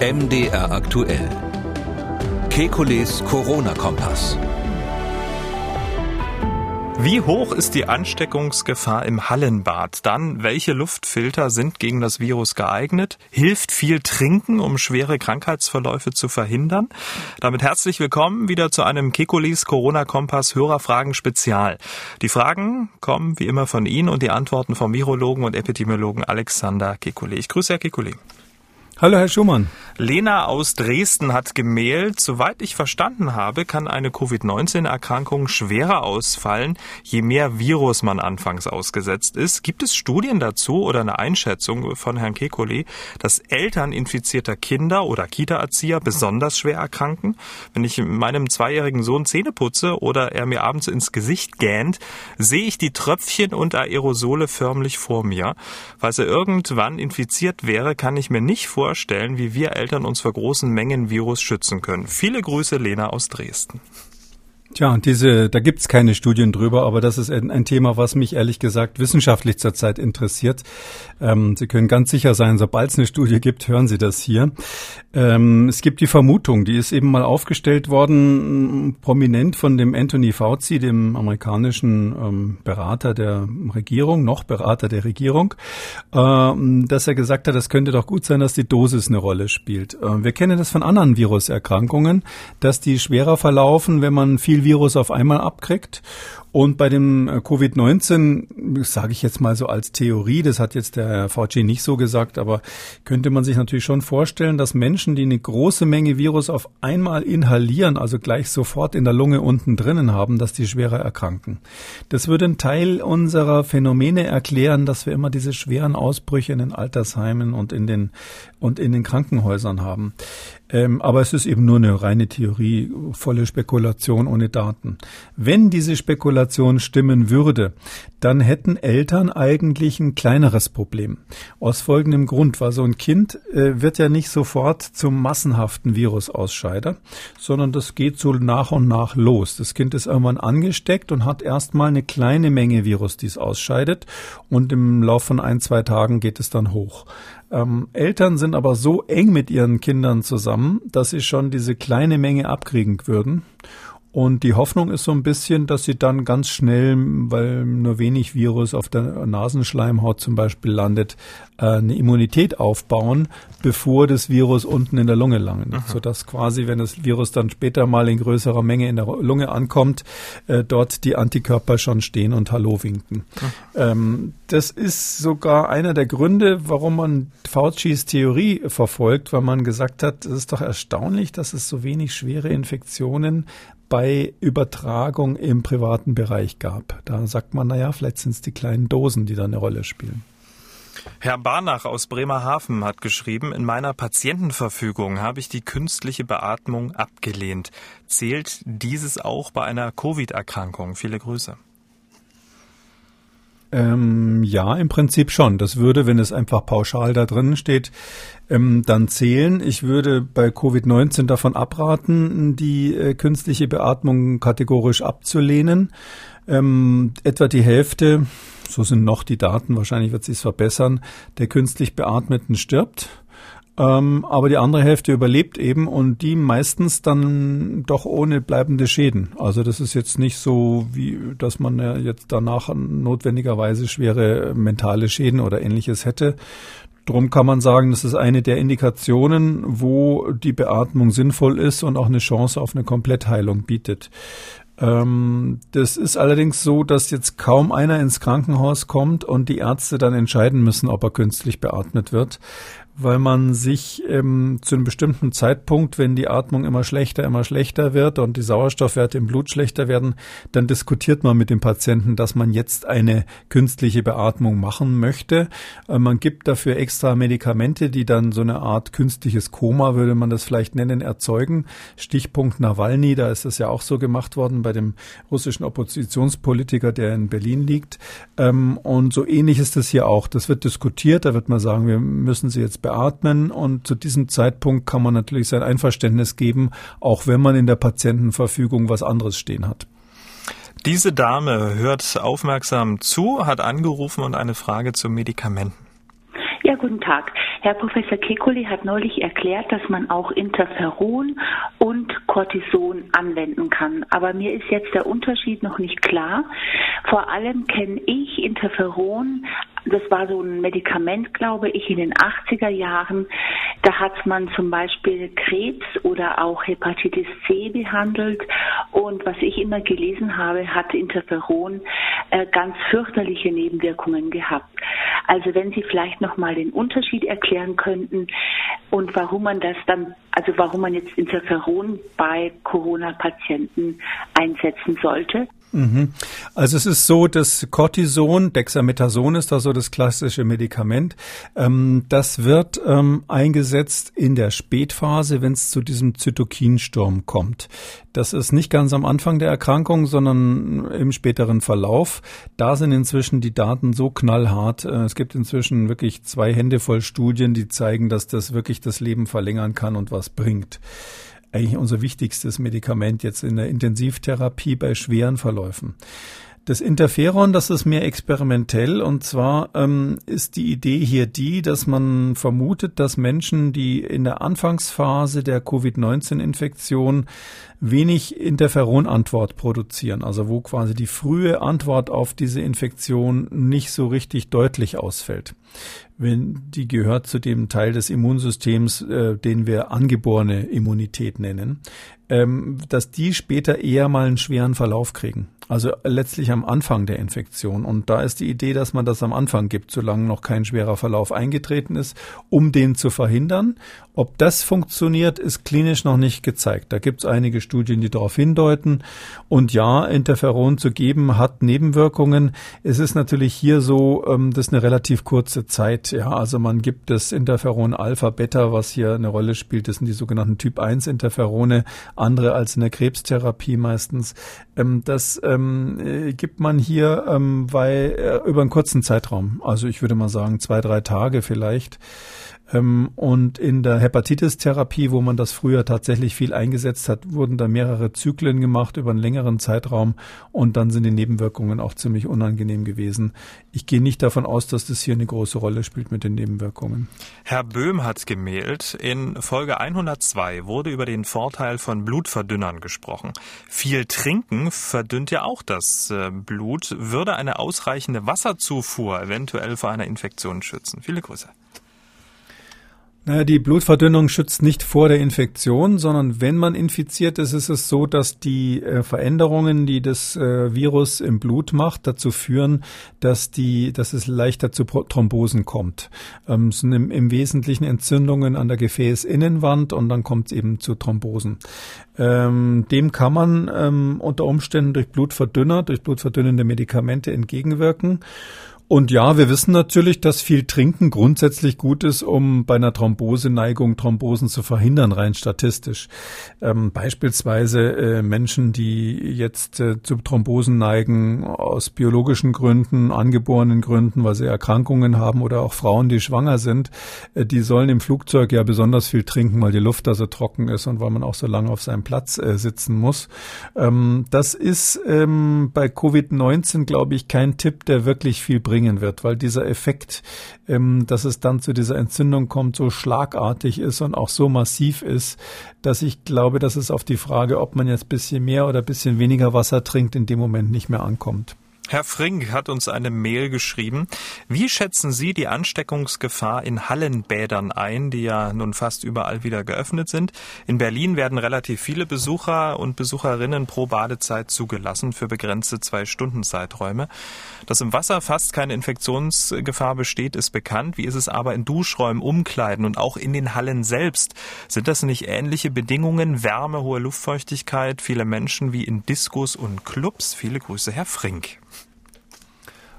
MDR aktuell. Kekules Corona-Kompass. Wie hoch ist die Ansteckungsgefahr im Hallenbad? Dann, welche Luftfilter sind gegen das Virus geeignet? Hilft viel Trinken, um schwere Krankheitsverläufe zu verhindern? Damit herzlich willkommen wieder zu einem Kekulis Corona-Kompass Hörerfragen Spezial. Die Fragen kommen wie immer von Ihnen und die Antworten vom Virologen und Epidemiologen Alexander Kekulé. Ich grüße Herr Kekulé. Hallo, Herr Schumann. Lena aus Dresden hat gemailt, soweit ich verstanden habe, kann eine Covid-19-Erkrankung schwerer ausfallen, je mehr Virus man anfangs ausgesetzt ist. Gibt es Studien dazu oder eine Einschätzung von Herrn Kekulé, dass Eltern infizierter Kinder oder Kita-Erzieher besonders schwer erkranken? Wenn ich meinem zweijährigen Sohn Zähne putze oder er mir abends ins Gesicht gähnt, sehe ich die Tröpfchen und Aerosole förmlich vor mir. Falls er irgendwann infiziert wäre, kann ich mir nicht vorstellen, vorstellen, wie wir Eltern uns vor großen Mengen Virus schützen können. Viele Grüße, Lena aus Dresden. Tja, diese, da gibt's keine Studien drüber, aber das ist ein, ein, Thema, was mich ehrlich gesagt wissenschaftlich zurzeit interessiert. Ähm, Sie können ganz sicher sein, sobald es eine Studie gibt, hören Sie das hier. Ähm, es gibt die Vermutung, die ist eben mal aufgestellt worden, prominent von dem Anthony Fauci, dem amerikanischen ähm, Berater der Regierung, noch Berater der Regierung, ähm, dass er gesagt hat, es könnte doch gut sein, dass die Dosis eine Rolle spielt. Äh, wir kennen das von anderen Viruserkrankungen, dass die schwerer verlaufen, wenn man viel Virus auf einmal abkriegt. Und bei dem äh, Covid-19, sage ich jetzt mal so als Theorie, das hat jetzt der Fauci nicht so gesagt, aber könnte man sich natürlich schon vorstellen, dass Menschen, die eine große Menge Virus auf einmal inhalieren, also gleich sofort in der Lunge unten drinnen haben, dass die schwerer erkranken. Das würde einen Teil unserer Phänomene erklären, dass wir immer diese schweren Ausbrüche in den Altersheimen und in den, und in den Krankenhäusern haben. Ähm, aber es ist eben nur eine reine Theorie, volle Spekulation ohne Daten. Wenn diese Spekulation stimmen würde, dann hätten Eltern eigentlich ein kleineres Problem. Aus folgendem Grund, weil so ein Kind äh, wird ja nicht sofort zum massenhaften Virusausscheider, sondern das geht so nach und nach los. Das Kind ist irgendwann angesteckt und hat erstmal eine kleine Menge Virus, die es ausscheidet und im Laufe von ein, zwei Tagen geht es dann hoch. Ähm, Eltern sind aber so eng mit ihren Kindern zusammen, dass sie schon diese kleine Menge abkriegen würden. Und die Hoffnung ist so ein bisschen, dass sie dann ganz schnell, weil nur wenig Virus auf der Nasenschleimhaut zum Beispiel landet, äh, eine Immunität aufbauen, bevor das Virus unten in der Lunge landet. Aha. Sodass quasi, wenn das Virus dann später mal in größerer Menge in der Lunge ankommt, äh, dort die Antikörper schon stehen und Hallo winken. Ähm, das ist sogar einer der Gründe, warum man Faucis Theorie verfolgt, weil man gesagt hat, es ist doch erstaunlich, dass es so wenig schwere Infektionen bei Übertragung im privaten Bereich gab. Da sagt man, naja, vielleicht sind es die kleinen Dosen, die da eine Rolle spielen. Herr Barnach aus Bremerhaven hat geschrieben, in meiner Patientenverfügung habe ich die künstliche Beatmung abgelehnt. Zählt dieses auch bei einer Covid-Erkrankung? Viele Grüße. Ähm, ja, im Prinzip schon. Das würde, wenn es einfach pauschal da drin steht, ähm, dann zählen. Ich würde bei Covid-19 davon abraten, die äh, künstliche Beatmung kategorisch abzulehnen. Ähm, etwa die Hälfte, so sind noch die Daten, wahrscheinlich wird sich verbessern, der künstlich Beatmeten stirbt. Ähm, aber die andere Hälfte überlebt eben und die meistens dann doch ohne bleibende Schäden. Also das ist jetzt nicht so, wie dass man ja jetzt danach notwendigerweise schwere mentale Schäden oder ähnliches hätte. Drum kann man sagen, das ist eine der Indikationen, wo die Beatmung sinnvoll ist und auch eine Chance auf eine Komplettheilung bietet. Ähm, das ist allerdings so, dass jetzt kaum einer ins Krankenhaus kommt und die Ärzte dann entscheiden müssen, ob er künstlich beatmet wird, weil man sich ähm, zu einem bestimmten Zeitpunkt, wenn die Atmung immer schlechter, immer schlechter wird und die Sauerstoffwerte im Blut schlechter werden, dann diskutiert man mit dem Patienten, dass man jetzt eine künstliche Beatmung machen möchte. Äh, man gibt dafür extra Medikamente, die dann so eine Art künstliches Koma, würde man das vielleicht nennen, erzeugen. Stichpunkt Nawalny, da ist das ja auch so gemacht worden bei dem russischen Oppositionspolitiker, der in Berlin liegt. Ähm, und so ähnlich ist das hier auch. Das wird diskutiert, da wird man sagen, wir müssen sie jetzt beatmen und zu diesem Zeitpunkt kann man natürlich sein Einverständnis geben, auch wenn man in der Patientenverfügung was anderes stehen hat. Diese Dame hört aufmerksam zu, hat angerufen und eine Frage zu Medikamenten. Ja, guten Tag. Herr Professor Kekulé hat neulich erklärt, dass man auch Interferon und Cortison anwenden kann. Aber mir ist jetzt der Unterschied noch nicht klar. Vor allem kenne ich Interferon das war so ein Medikament, glaube ich, in den 80er Jahren. Da hat man zum Beispiel Krebs oder auch Hepatitis C behandelt. Und was ich immer gelesen habe, hat Interferon äh, ganz fürchterliche Nebenwirkungen gehabt. Also wenn Sie vielleicht noch mal den Unterschied erklären könnten und warum man das dann, also warum man jetzt Interferon bei Corona-Patienten einsetzen sollte. Mhm. Also es ist so, dass Cortison, Dexamethason ist da so das klassische Medikament, ähm, das wird ähm, eingesetzt in der Spätphase, wenn es zu diesem Zytokinsturm kommt. Das ist nicht ganz am Anfang der Erkrankung, sondern im späteren Verlauf. Da sind inzwischen die Daten so knallhart. Äh, es gibt inzwischen wirklich zwei Hände voll Studien, die zeigen, dass das wirklich das Leben verlängern kann und was bringt eigentlich unser wichtigstes Medikament jetzt in der Intensivtherapie bei schweren Verläufen. Das Interferon, das ist mehr experimentell und zwar ähm, ist die Idee hier die, dass man vermutet, dass Menschen, die in der Anfangsphase der Covid-19-Infektion wenig Interferonantwort produzieren, also wo quasi die frühe Antwort auf diese Infektion nicht so richtig deutlich ausfällt. Wenn die gehört zu dem Teil des Immunsystems, äh, den wir angeborene Immunität nennen, ähm, dass die später eher mal einen schweren Verlauf kriegen. Also letztlich am Anfang der Infektion. Und da ist die Idee, dass man das am Anfang gibt, solange noch kein schwerer Verlauf eingetreten ist, um den zu verhindern. Ob das funktioniert, ist klinisch noch nicht gezeigt. Da gibt es einige Studien, die darauf hindeuten. Und ja, Interferon zu geben hat Nebenwirkungen. Es ist natürlich hier so, ähm, das ist eine relativ kurze Zeit. Ja, also man gibt das Interferon Alpha, Beta, was hier eine Rolle spielt. Das sind die sogenannten Typ 1 Interferone, andere als in der Krebstherapie meistens. Ähm, das ähm, äh, gibt man hier ähm, weil, äh, über einen kurzen Zeitraum. Also ich würde mal sagen zwei, drei Tage vielleicht. Ähm, und in der Hepatitis-Therapie, wo man das früher tatsächlich viel eingesetzt hat, wurden da mehrere Zyklen gemacht über einen längeren Zeitraum und dann sind die Nebenwirkungen auch ziemlich unangenehm gewesen. Ich gehe nicht davon aus, dass das hier eine große Rolle spielt mit den Nebenwirkungen. Herr Böhm hat gemeldet, in Folge 102 wurde über den Vorteil von Blutverdünnern gesprochen. Viel Trinken verdünnt ja auch das äh, Blut. Würde eine ausreichende Wasserzufuhr eventuell vor einer Infektion schützen? Viele Grüße. Naja, die Blutverdünnung schützt nicht vor der Infektion, sondern wenn man infiziert ist, ist es so, dass die äh, Veränderungen, die das äh, Virus im Blut macht, dazu führen, dass die, dass es leichter zu Thrombosen kommt. Ähm, es sind im, Wesentlichen Entzündungen an der Gefäßinnenwand und dann kommt es eben zu Thrombosen. Ähm, dem kann man ähm, unter Umständen durch Blutverdünner, durch blutverdünnende Medikamente entgegenwirken. Und ja, wir wissen natürlich, dass viel Trinken grundsätzlich gut ist, um bei einer Thromboseneigung Thrombosen zu verhindern, rein statistisch. Ähm, beispielsweise äh, Menschen, die jetzt äh, zu Thrombosen neigen aus biologischen Gründen, angeborenen Gründen, weil sie Erkrankungen haben oder auch Frauen, die schwanger sind, äh, die sollen im Flugzeug ja besonders viel trinken, weil die Luft da so trocken ist und weil man auch so lange auf seinem Platz äh, sitzen muss. Ähm, das ist ähm, bei Covid-19, glaube ich, kein Tipp, der wirklich viel bringt bringen wird, weil dieser Effekt, ähm, dass es dann zu dieser Entzündung kommt, so schlagartig ist und auch so massiv ist, dass ich glaube, dass es auf die Frage, ob man jetzt bisschen mehr oder bisschen weniger Wasser trinkt, in dem Moment nicht mehr ankommt. Herr Frink hat uns eine Mail geschrieben. Wie schätzen Sie die Ansteckungsgefahr in Hallenbädern ein, die ja nun fast überall wieder geöffnet sind? In Berlin werden relativ viele Besucher und Besucherinnen pro Badezeit zugelassen für begrenzte zwei Stunden Zeiträume. Dass im Wasser fast keine Infektionsgefahr besteht, ist bekannt. Wie ist es aber in Duschräumen, Umkleiden und auch in den Hallen selbst? Sind das nicht ähnliche Bedingungen? Wärme, hohe Luftfeuchtigkeit, viele Menschen wie in Diskos und Clubs? Viele Grüße, Herr Frink.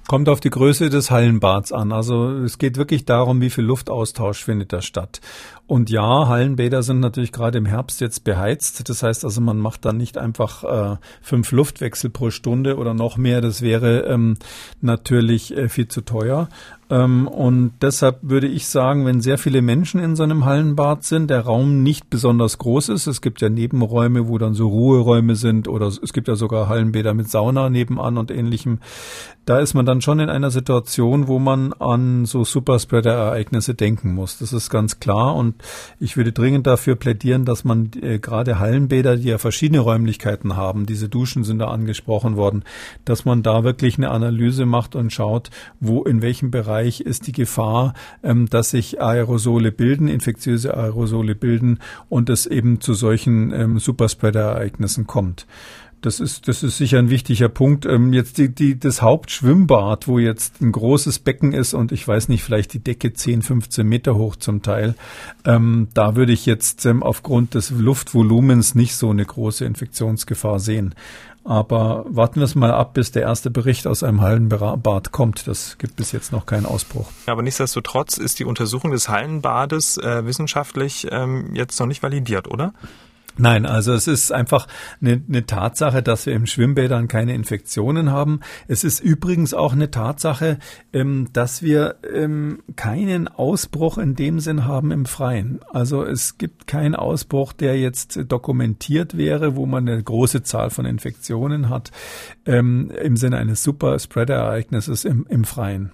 Kommt auf die Größe des Hallenbads an. Also es geht wirklich darum, wie viel Luftaustausch findet da statt. Und ja, Hallenbäder sind natürlich gerade im Herbst jetzt beheizt. Das heißt also, man macht dann nicht einfach äh, fünf Luftwechsel pro Stunde oder noch mehr. Das wäre ähm, natürlich äh, viel zu teuer. Ähm, und deshalb würde ich sagen, wenn sehr viele Menschen in so einem Hallenbad sind, der Raum nicht besonders groß ist, es gibt ja Nebenräume, wo dann so Ruheräume sind oder es gibt ja sogar Hallenbäder mit Sauna nebenan und ähnlichem, da ist man dann schon in einer Situation, wo man an so Superspreader-Ereignisse denken muss. Das ist ganz klar und ich würde dringend dafür plädieren, dass man äh, gerade Hallenbäder, die ja verschiedene Räumlichkeiten haben, diese Duschen sind da angesprochen worden, dass man da wirklich eine Analyse macht und schaut, wo in welchem Bereich ist die Gefahr, ähm, dass sich Aerosole bilden, infektiöse Aerosole bilden und es eben zu solchen ähm, Superspreader-Ereignissen kommt. Das ist, das ist sicher ein wichtiger Punkt. Ähm, jetzt die, die, das Hauptschwimmbad, wo jetzt ein großes Becken ist und ich weiß nicht, vielleicht die Decke 10, 15 Meter hoch zum Teil, ähm, da würde ich jetzt ähm, aufgrund des Luftvolumens nicht so eine große Infektionsgefahr sehen. Aber warten wir es mal ab, bis der erste Bericht aus einem Hallenbad kommt. Das gibt bis jetzt noch keinen Ausbruch. Aber nichtsdestotrotz ist die Untersuchung des Hallenbades äh, wissenschaftlich ähm, jetzt noch nicht validiert, oder? Nein, also es ist einfach eine, eine, Tatsache, dass wir im Schwimmbädern keine Infektionen haben. Es ist übrigens auch eine Tatsache, ähm, dass wir ähm, keinen Ausbruch in dem Sinn haben im Freien. Also es gibt keinen Ausbruch, der jetzt dokumentiert wäre, wo man eine große Zahl von Infektionen hat, ähm, im Sinne eines Super-Spreader-Ereignisses im, im Freien.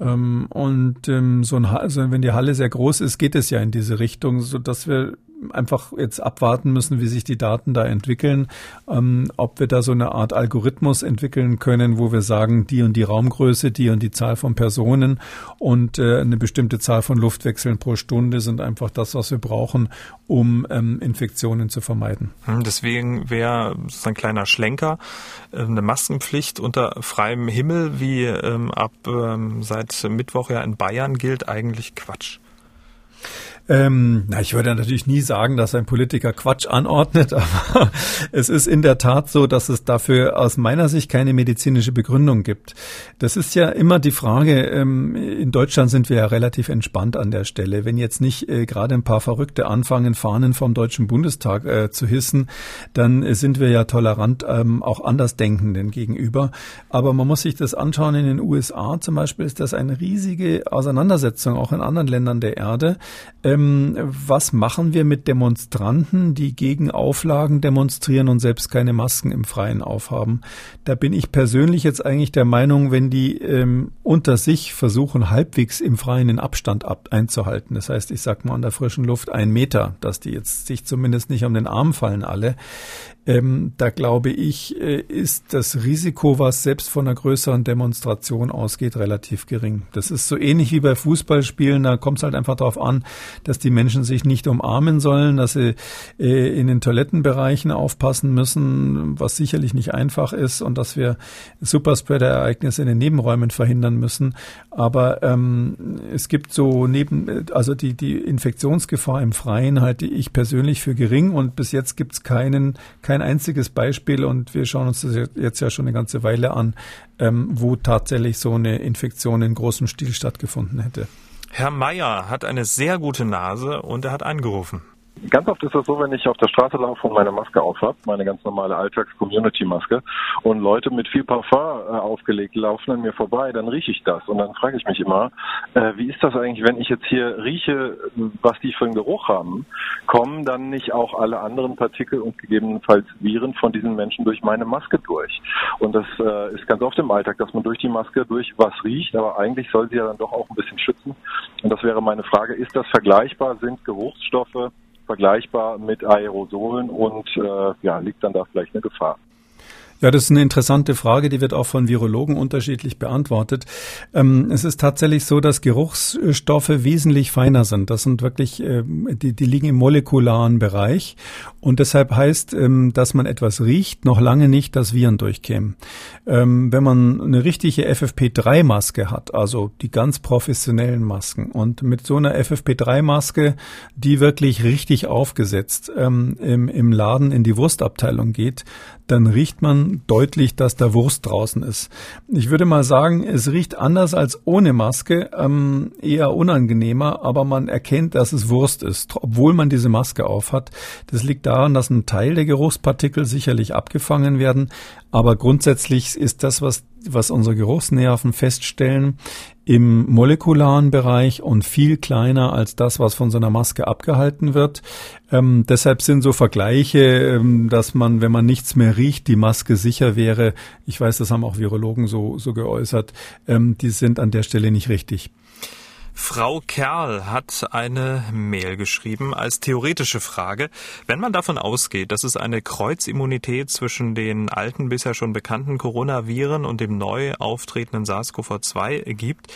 Ähm, und ähm, so ein, also wenn die Halle sehr groß ist, geht es ja in diese Richtung, so dass wir einfach jetzt abwarten müssen, wie sich die Daten da entwickeln, ähm, ob wir da so eine Art Algorithmus entwickeln können, wo wir sagen, die und die Raumgröße, die und die Zahl von Personen und äh, eine bestimmte Zahl von Luftwechseln pro Stunde sind einfach das, was wir brauchen, um ähm, Infektionen zu vermeiden. Hm, deswegen wäre so ein kleiner Schlenker äh, eine Maskenpflicht unter freiem Himmel, wie ähm, ab ähm, seit Mittwoch ja in Bayern gilt, eigentlich Quatsch. Ähm, na, ich würde natürlich nie sagen, dass ein Politiker Quatsch anordnet, aber es ist in der Tat so, dass es dafür aus meiner Sicht keine medizinische Begründung gibt. Das ist ja immer die Frage, ähm, in Deutschland sind wir ja relativ entspannt an der Stelle. Wenn jetzt nicht äh, gerade ein paar Verrückte anfangen, Fahnen vom Deutschen Bundestag äh, zu hissen, dann äh, sind wir ja tolerant ähm, auch Andersdenkenden gegenüber. Aber man muss sich das anschauen, in den USA zum Beispiel ist das eine riesige Auseinandersetzung, auch in anderen Ländern der Erde. Ähm, was machen wir mit Demonstranten, die gegen Auflagen demonstrieren und selbst keine Masken im Freien aufhaben? Da bin ich persönlich jetzt eigentlich der Meinung, wenn die ähm, unter sich versuchen, halbwegs im Freien den Abstand ab einzuhalten, das heißt, ich sag mal an der frischen Luft ein Meter, dass die jetzt sich zumindest nicht um den Arm fallen alle, ähm, da glaube ich, äh, ist das Risiko, was selbst von einer größeren Demonstration ausgeht, relativ gering. Das ist so ähnlich wie bei Fußballspielen. Da kommt es halt einfach darauf an, dass die Menschen sich nicht umarmen sollen, dass sie äh, in den Toilettenbereichen aufpassen müssen, was sicherlich nicht einfach ist und dass wir Superspreader-Ereignisse in den Nebenräumen verhindern müssen. Aber ähm, es gibt so neben, also die, die Infektionsgefahr im Freien halte ich persönlich für gering und bis jetzt gibt es keinen, keinen kein einziges Beispiel und wir schauen uns das jetzt ja schon eine ganze Weile an, ähm, wo tatsächlich so eine Infektion in großem Stil stattgefunden hätte. Herr Meier hat eine sehr gute Nase und er hat angerufen. Ganz oft ist das so, wenn ich auf der Straße laufe und meine Maske aufhab, meine ganz normale Alltags-Community-Maske, und Leute mit viel Parfum äh, aufgelegt laufen an mir vorbei, dann rieche ich das. Und dann frage ich mich immer, äh, wie ist das eigentlich, wenn ich jetzt hier rieche, was die für einen Geruch haben, kommen dann nicht auch alle anderen Partikel und gegebenenfalls Viren von diesen Menschen durch meine Maske durch? Und das äh, ist ganz oft im Alltag, dass man durch die Maske durch was riecht, aber eigentlich soll sie ja dann doch auch ein bisschen schützen. Und das wäre meine Frage, ist das vergleichbar? Sind Geruchsstoffe vergleichbar mit Aerosolen und äh, ja, liegt dann da vielleicht eine Gefahr. Ja, das ist eine interessante Frage, die wird auch von Virologen unterschiedlich beantwortet. Ähm, es ist tatsächlich so, dass Geruchsstoffe wesentlich feiner sind. Das sind wirklich, äh, die, die liegen im molekularen Bereich. Und deshalb heißt, ähm, dass man etwas riecht, noch lange nicht, dass Viren durchkämen. Ähm, wenn man eine richtige FFP3-Maske hat, also die ganz professionellen Masken, und mit so einer FFP3-Maske, die wirklich richtig aufgesetzt ähm, im, im Laden in die Wurstabteilung geht, dann riecht man deutlich, dass da Wurst draußen ist. Ich würde mal sagen, es riecht anders als ohne Maske, ähm, eher unangenehmer, aber man erkennt, dass es Wurst ist, obwohl man diese Maske aufhat. Das liegt daran, dass ein Teil der Geruchspartikel sicherlich abgefangen werden, aber grundsätzlich ist das, was was unsere Geruchsnerven feststellen, im molekularen Bereich und viel kleiner als das, was von so einer Maske abgehalten wird. Ähm, deshalb sind so Vergleiche, ähm, dass man, wenn man nichts mehr riecht, die Maske sicher wäre. Ich weiß, das haben auch Virologen so, so geäußert. Ähm, die sind an der Stelle nicht richtig. Frau Kerl hat eine Mail geschrieben als theoretische Frage. Wenn man davon ausgeht, dass es eine Kreuzimmunität zwischen den alten, bisher schon bekannten Coronaviren und dem neu auftretenden SARS-CoV-2 gibt,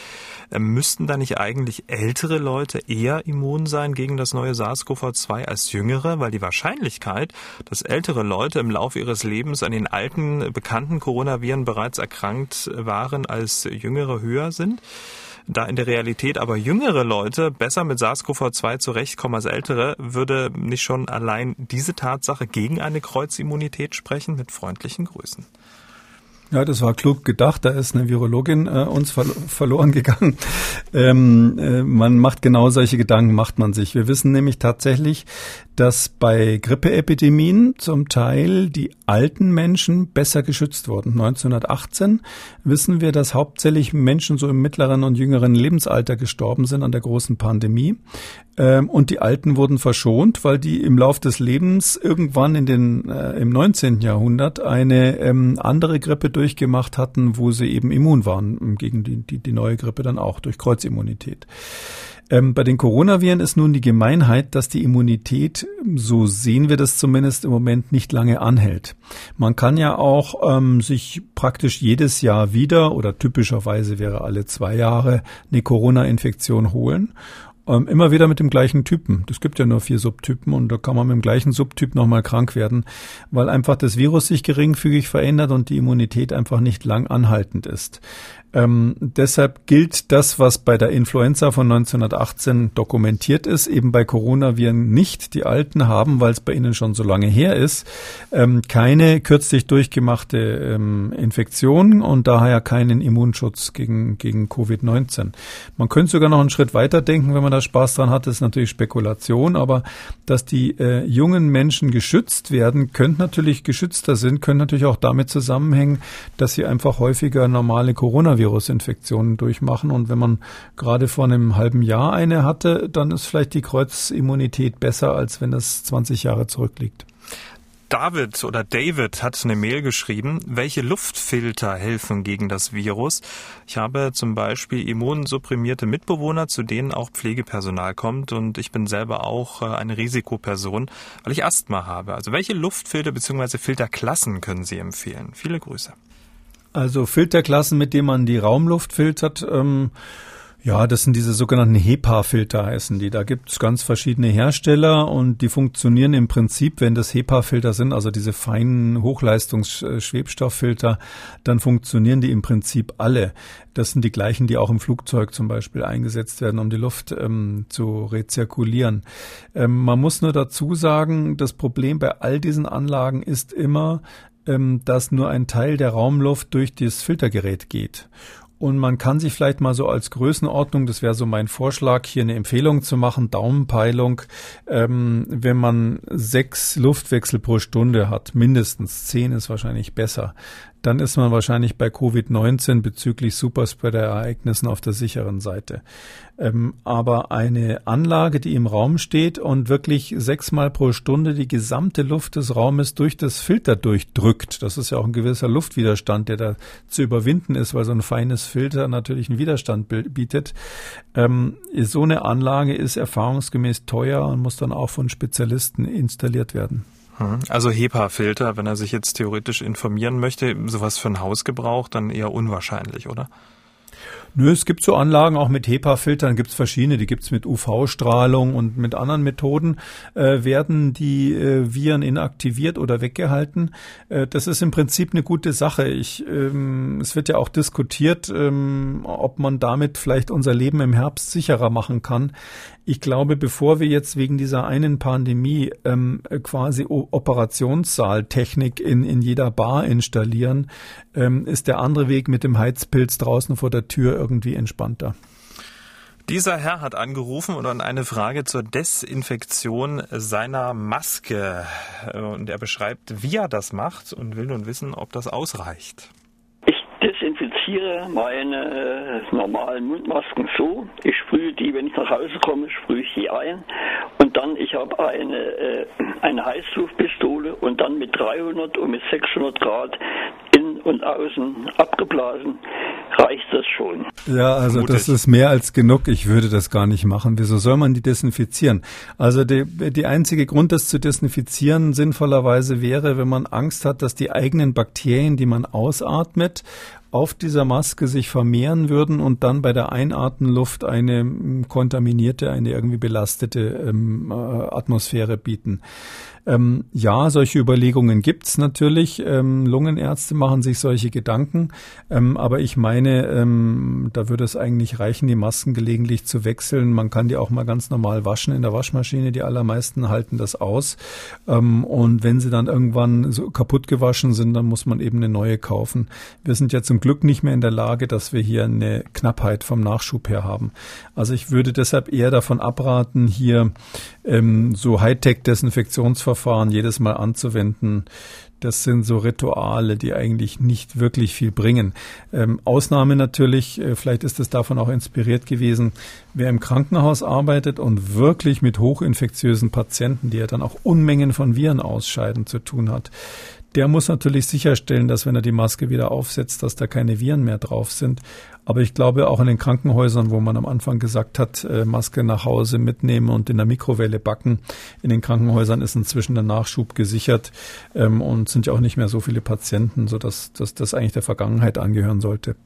äh, müssten da nicht eigentlich ältere Leute eher immun sein gegen das neue SARS-CoV-2 als jüngere? Weil die Wahrscheinlichkeit, dass ältere Leute im Laufe ihres Lebens an den alten, bekannten Coronaviren bereits erkrankt waren als jüngere höher sind? Da in der Realität aber jüngere Leute besser mit SARS-CoV-2 zurechtkommen als ältere, würde nicht schon allein diese Tatsache gegen eine Kreuzimmunität sprechen? Mit freundlichen Grüßen. Ja, das war klug gedacht. Da ist eine Virologin äh, uns ver verloren gegangen. Ähm, äh, man macht genau solche Gedanken, macht man sich. Wir wissen nämlich tatsächlich, dass bei Grippeepidemien zum Teil die alten Menschen besser geschützt wurden. 1918 wissen wir, dass hauptsächlich Menschen so im mittleren und jüngeren Lebensalter gestorben sind an der großen Pandemie. Ähm, und die Alten wurden verschont, weil die im Lauf des Lebens irgendwann in den, äh, im 19. Jahrhundert eine ähm, andere Grippe durchgemacht hatten, wo sie eben immun waren gegen die, die, die neue Grippe dann auch durch Kreuzimmunität. Ähm, bei den Coronaviren ist nun die Gemeinheit, dass die Immunität, so sehen wir das zumindest im Moment, nicht lange anhält. Man kann ja auch ähm, sich praktisch jedes Jahr wieder oder typischerweise wäre alle zwei Jahre eine Corona-Infektion holen ähm, immer wieder mit dem gleichen Typen. Das gibt ja nur vier Subtypen und da kann man mit dem gleichen Subtyp nochmal krank werden, weil einfach das Virus sich geringfügig verändert und die Immunität einfach nicht lang anhaltend ist. Ähm, deshalb gilt das, was bei der Influenza von 1918 dokumentiert ist, eben bei Coronaviren nicht. Die Alten haben, weil es bei ihnen schon so lange her ist, ähm, keine kürzlich durchgemachte ähm, Infektion und daher keinen Immunschutz gegen, gegen Covid-19. Man könnte sogar noch einen Schritt weiter denken, wenn man da Spaß dran hat, ist natürlich Spekulation, aber dass die äh, jungen Menschen geschützt werden, könnte natürlich geschützter sind, können natürlich auch damit zusammenhängen, dass sie einfach häufiger normale Coronavirus-Infektionen durchmachen. Und wenn man gerade vor einem halben Jahr eine hatte, dann ist vielleicht die Kreuzimmunität besser, als wenn das 20 Jahre zurückliegt. David oder David hat eine Mail geschrieben, welche Luftfilter helfen gegen das Virus. Ich habe zum Beispiel immunsupprimierte Mitbewohner, zu denen auch Pflegepersonal kommt und ich bin selber auch äh, eine Risikoperson, weil ich Asthma habe. Also welche Luftfilter bzw. Filterklassen können Sie empfehlen? Viele Grüße. Also Filterklassen, mit denen man die Raumluft filtert, ähm, ja, das sind diese sogenannten HEPA-Filter heißen die. Da gibt es ganz verschiedene Hersteller und die funktionieren im Prinzip, wenn das HEPA-Filter sind, also diese feinen Hochleistungs-Schwebstofffilter, dann funktionieren die im Prinzip alle. Das sind die gleichen, die auch im Flugzeug zum Beispiel eingesetzt werden, um die Luft ähm, zu rezirkulieren. Ähm, man muss nur dazu sagen, das Problem bei all diesen Anlagen ist immer, ähm, dass nur ein Teil der Raumluft durch das Filtergerät geht. Und man kann sich vielleicht mal so als Größenordnung, das wäre so mein Vorschlag, hier eine Empfehlung zu machen, Daumenpeilung, ähm, wenn man sechs Luftwechsel pro Stunde hat, mindestens zehn ist wahrscheinlich besser, dann ist man wahrscheinlich bei Covid-19 bezüglich Superspreader-Ereignissen auf der sicheren Seite. Ähm, aber eine Anlage, die im Raum steht und wirklich sechsmal pro Stunde die gesamte Luft des Raumes durch das Filter durchdrückt, das ist ja auch ein gewisser Luftwiderstand, der da zu überwinden ist, weil so ein feines Filter natürlich einen Widerstand bietet. Ähm, so eine Anlage ist erfahrungsgemäß teuer und muss dann auch von Spezialisten installiert werden. Hm. Also HEPA-Filter, wenn er sich jetzt theoretisch informieren möchte, sowas für einen Hausgebrauch, dann eher unwahrscheinlich, oder? Nö, es gibt so Anlagen auch mit HEPA-Filtern, gibt es verschiedene, die gibt es mit UV-Strahlung und mit anderen Methoden, äh, werden die äh, Viren inaktiviert oder weggehalten. Äh, das ist im Prinzip eine gute Sache. Ich, ähm, es wird ja auch diskutiert, ähm, ob man damit vielleicht unser Leben im Herbst sicherer machen kann. Ich glaube, bevor wir jetzt wegen dieser einen Pandemie ähm, quasi Operationssaaltechnik in, in jeder Bar installieren, ähm, ist der andere Weg mit dem Heizpilz draußen vor der Tür irgendwie entspannter. Dieser Herr hat angerufen und eine Frage zur Desinfektion seiner Maske. Und er beschreibt, wie er das macht und will nun wissen, ob das ausreicht. Ich desinfiziere desinfiziere meine äh, normalen Mundmasken so. Ich sprühe die, wenn ich nach Hause komme, sprühe ich die ein. Und dann, ich habe eine, äh, eine Heißluftpistole und dann mit 300 und mit 600 Grad innen und außen abgeblasen, reicht das schon. Ja, also Mutig. das ist mehr als genug. Ich würde das gar nicht machen. Wieso soll man die desinfizieren? Also die, die einzige Grund, das zu desinfizieren, sinnvollerweise wäre, wenn man Angst hat, dass die eigenen Bakterien, die man ausatmet, auf dieser Maske sich vermehren würden und dann bei der Einatmenluft eine kontaminierte, eine irgendwie belastete ähm, äh, Atmosphäre bieten. Ähm, ja, solche Überlegungen gibt's natürlich. Ähm, Lungenärzte machen sich solche Gedanken. Ähm, aber ich meine, ähm, da würde es eigentlich reichen, die Masken gelegentlich zu wechseln. Man kann die auch mal ganz normal waschen in der Waschmaschine. Die allermeisten halten das aus. Ähm, und wenn sie dann irgendwann so kaputt gewaschen sind, dann muss man eben eine neue kaufen. Wir sind ja zum Glück nicht mehr in der Lage, dass wir hier eine Knappheit vom Nachschub her haben. Also ich würde deshalb eher davon abraten, hier ähm, so Hightech-Desinfektionsverfahren jedes Mal anzuwenden. Das sind so Rituale, die eigentlich nicht wirklich viel bringen. Ähm, Ausnahme natürlich, äh, vielleicht ist es davon auch inspiriert gewesen, wer im Krankenhaus arbeitet und wirklich mit hochinfektiösen Patienten, die ja dann auch Unmengen von Viren ausscheiden, zu tun hat, der muss natürlich sicherstellen, dass wenn er die Maske wieder aufsetzt, dass da keine Viren mehr drauf sind. Aber ich glaube auch in den Krankenhäusern, wo man am Anfang gesagt hat, äh, Maske nach Hause mitnehmen und in der Mikrowelle backen, in den Krankenhäusern ist inzwischen der Nachschub gesichert ähm, und sind ja auch nicht mehr so viele Patienten, sodass dass das eigentlich der Vergangenheit angehören sollte.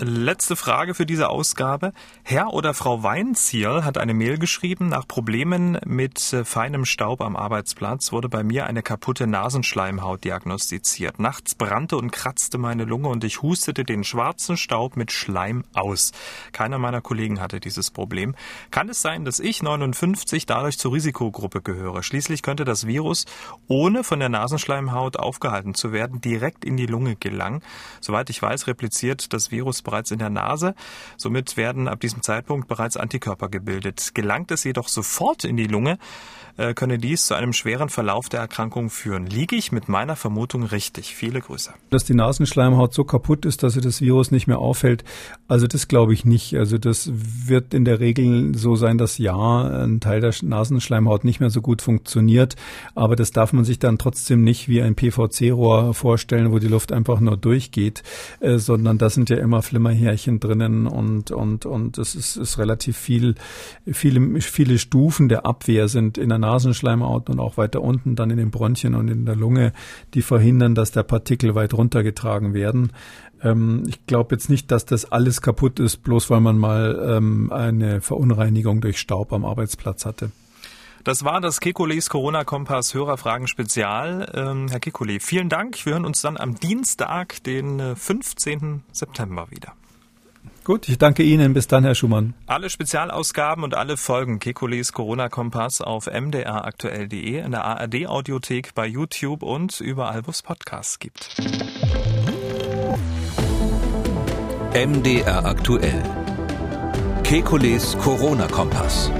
Letzte Frage für diese Ausgabe. Herr oder Frau Weinziel hat eine Mail geschrieben. Nach Problemen mit äh, feinem Staub am Arbeitsplatz wurde bei mir eine kaputte Nasenschleimhaut diagnostiziert. Nachts brannte und kratzte meine Lunge und ich hustete den schwarzen Staub mit Schleim aus. Keiner meiner Kollegen hatte dieses Problem. Kann es sein, dass ich 59 dadurch zur Risikogruppe gehöre? Schließlich könnte das Virus, ohne von der Nasenschleimhaut aufgehalten zu werden, direkt in die Lunge gelangen. Soweit ich weiß, repliziert das Virus bereits in der Nase. Somit werden ab diesem Zeitpunkt bereits Antikörper gebildet. Gelangt es jedoch sofort in die Lunge, äh, könne dies zu einem schweren Verlauf der Erkrankung führen. Liege ich mit meiner Vermutung richtig? Viele Grüße. Dass die Nasenschleimhaut so kaputt ist, dass sie das Virus nicht mehr auffällt, also das glaube ich nicht. Also das wird in der Regel so sein, dass ja, ein Teil der Nasenschleimhaut nicht mehr so gut funktioniert, aber das darf man sich dann trotzdem nicht wie ein PVC-Rohr vorstellen, wo die Luft einfach nur durchgeht, äh, sondern da sind ja immer Flimmerhärchen drinnen und und und es ist, ist relativ viel, viele viele Stufen der Abwehr sind in einer Nasenschleimhaut und auch weiter unten dann in den Bronchien und in der Lunge, die verhindern, dass der Partikel weit runtergetragen werden. Ähm, ich glaube jetzt nicht, dass das alles kaputt ist, bloß weil man mal ähm, eine Verunreinigung durch Staub am Arbeitsplatz hatte. Das war das Kekules Corona-Kompass Hörerfragen Spezial. Ähm, Herr Kekule, vielen Dank. Wir hören uns dann am Dienstag, den 15. Äh, September wieder. Gut, ich danke Ihnen. Bis dann, Herr Schumann. Alle Spezialausgaben und alle Folgen Kekules Corona-Kompass auf mdraktuell.de, in der ARD-Audiothek, bei YouTube und überall, wo es Podcasts gibt. MDR aktuell. Kekules Corona-Kompass.